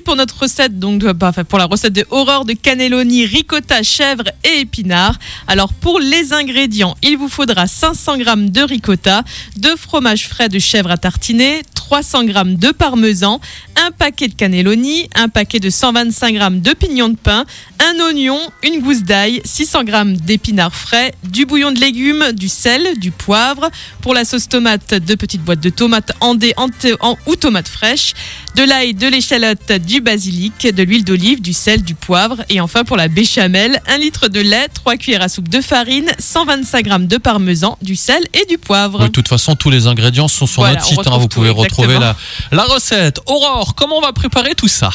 pour notre recette, donc bah, pour la recette de horreur de cannelloni, ricotta, chèvre et épinards. Alors pour les ingrédients, il vous faudra 500 g de ricotta, deux fromages frais de chèvre à tartiner, 300 g de parmesan, un paquet de cannelloni, un paquet de 125 g de pignons de pain, un oignon, une gousse d'ail, 600 g d'épinards frais, du bouillon de légumes, du sel, du poivre. Pour la sauce tomate, deux petites boîtes de tomates andées en en- ou tomates fraîches, de l'ail, de l'échalote, du basilic, de l'huile d'olive, du sel, du poivre. Et enfin pour la béchamel, un litre de lait, 3 cuillères à soupe de farine, 125 g de parmesan, du sel et du poivre. Oui, de toute façon, tous les ingrédients sont sur Voilà, notre site. hein, vous pouvez retrouver la recette. Aurore, comment on va préparer tout ça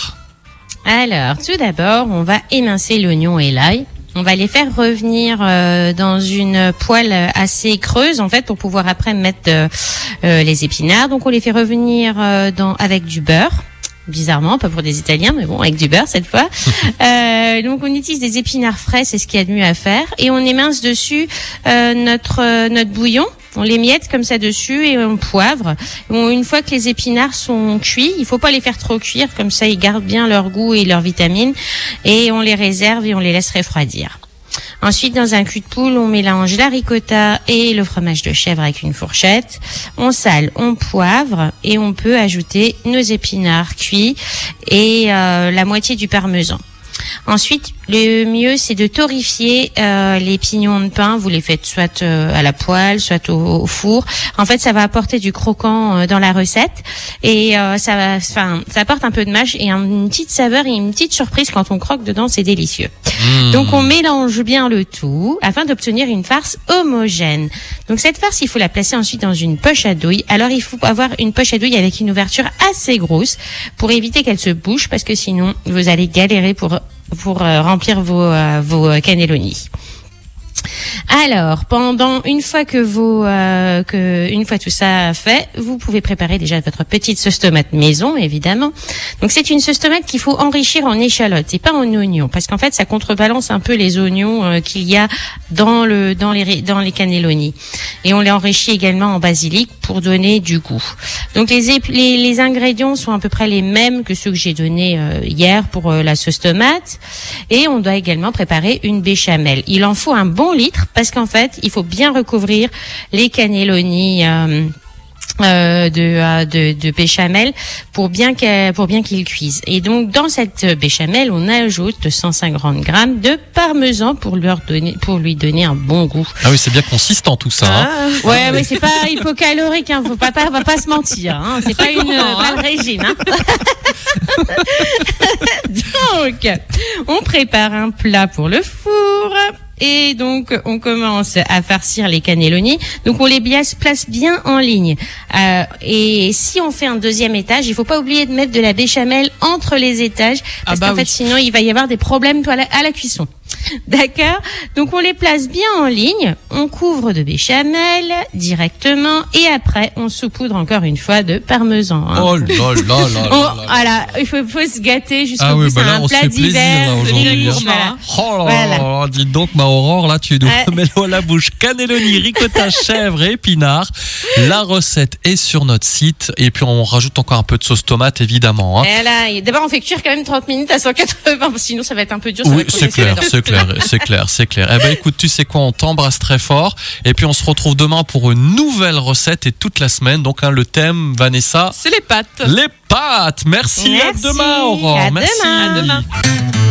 Alors, tout d'abord, on va émincer l'oignon et l'ail. On va les faire revenir euh, dans une poêle assez creuse, en fait, pour pouvoir après mettre euh, euh, les épinards. Donc, on les fait revenir euh, dans, avec du beurre. Bizarrement, pas pour des Italiens, mais bon, avec du beurre cette fois. Euh, donc, on utilise des épinards frais, c'est ce qu'il y a de mieux à faire, et on émince dessus euh, notre euh, notre bouillon. On les miette comme ça dessus et on poivre. Bon, une fois que les épinards sont cuits, il faut pas les faire trop cuire, comme ça ils gardent bien leur goût et leurs vitamines. Et on les réserve et on les laisse refroidir. Ensuite, dans un cul de poule, on mélange la ricotta et le fromage de chèvre avec une fourchette. On sale, on poivre et on peut ajouter nos épinards cuits et euh, la moitié du parmesan. Ensuite, le mieux, c'est de torréfier euh, les pignons de pain. Vous les faites soit euh, à la poêle, soit au, au four. En fait, ça va apporter du croquant euh, dans la recette et euh, ça, va, enfin, ça apporte un peu de mâche et un- une petite saveur et une petite surprise quand on croque dedans. C'est délicieux. Mmh. Donc, on mélange bien le tout afin d'obtenir une farce homogène. Donc, cette farce, il faut la placer ensuite dans une poche à douille. Alors, il faut avoir une poche à douille avec une ouverture assez grosse pour éviter qu'elle se bouche parce que sinon, vous allez galérer pour pour euh, remplir vos euh, vos. Alors, pendant une fois que vous euh, que une fois tout ça fait, vous pouvez préparer déjà votre petite sauce tomate maison, évidemment. Donc c'est une sauce tomate qu'il faut enrichir en échalotes et pas en oignons, parce qu'en fait ça contrebalance un peu les oignons euh, qu'il y a dans le dans les dans les cannelloni. Et on les enrichit également en basilic pour donner du goût. Donc les les, les ingrédients sont à peu près les mêmes que ceux que j'ai donnés euh, hier pour euh, la sauce tomate. Et on doit également préparer une béchamel. Il en faut un bon litre parce qu'en fait, il faut bien recouvrir les cannelloni. euh, euh, de, euh, de, de béchamel pour bien qu'elle- pour bien qu'il cuise. Et donc dans cette béchamel, on ajoute 150 grammes de parmesan pour leur donner pour lui donner un bon goût. Ah oui, c'est bien consistant tout ça. hein. Ah. Ouais, mais c'est pas hypocalorique, hein. Faut pas, pas, va pas se mentir, hein. C'est pas une, pas le régime, hein. donc, on prépare un plat pour le four. Et donc, on commence à farcir les cannelloni. Donc, on les place bien en ligne. Euh, et si on fait un deuxième étage, il faut pas oublier de mettre de la béchamel entre les étages, Ah parce bah qu'en oui. fait, sinon, il va y avoir des problèmes à la, à la cuisson. D'accord Donc on les place bien en ligne, on couvre de béchamel directement et après on saupoudre encore une fois de parmesan. hein. Oh là là là là là là. voilà, il faut, faut se gâter jusqu'au Ah oui, bout. bah c'est là, un on plat d'hiver. hein. voilà. Oh là Voilà. là, dis donc ma Aurore, là tu nous remets l'eau à la bouche. Cannelloni, ricotta, chèvre et épinards. La recette est sur notre site et puis on rajoute encore un peu de sauce tomate évidemment. hein. Et D'abord, on fait cuire quand même 30 minutes à 180, sinon ça va être un peu dur. Oui, c'est clair, c'est clair, c'est clair, c'est clair. Eh ben écoute, tu sais quoi, on t'embrasse très fort et puis on se retrouve demain pour une nouvelle recette et toute la semaine. Donc hein, le thème Vanessa, C'est les pâtes. les pâtes. Merci, Merci. à demain Aurore. À Merci. demain. À demain.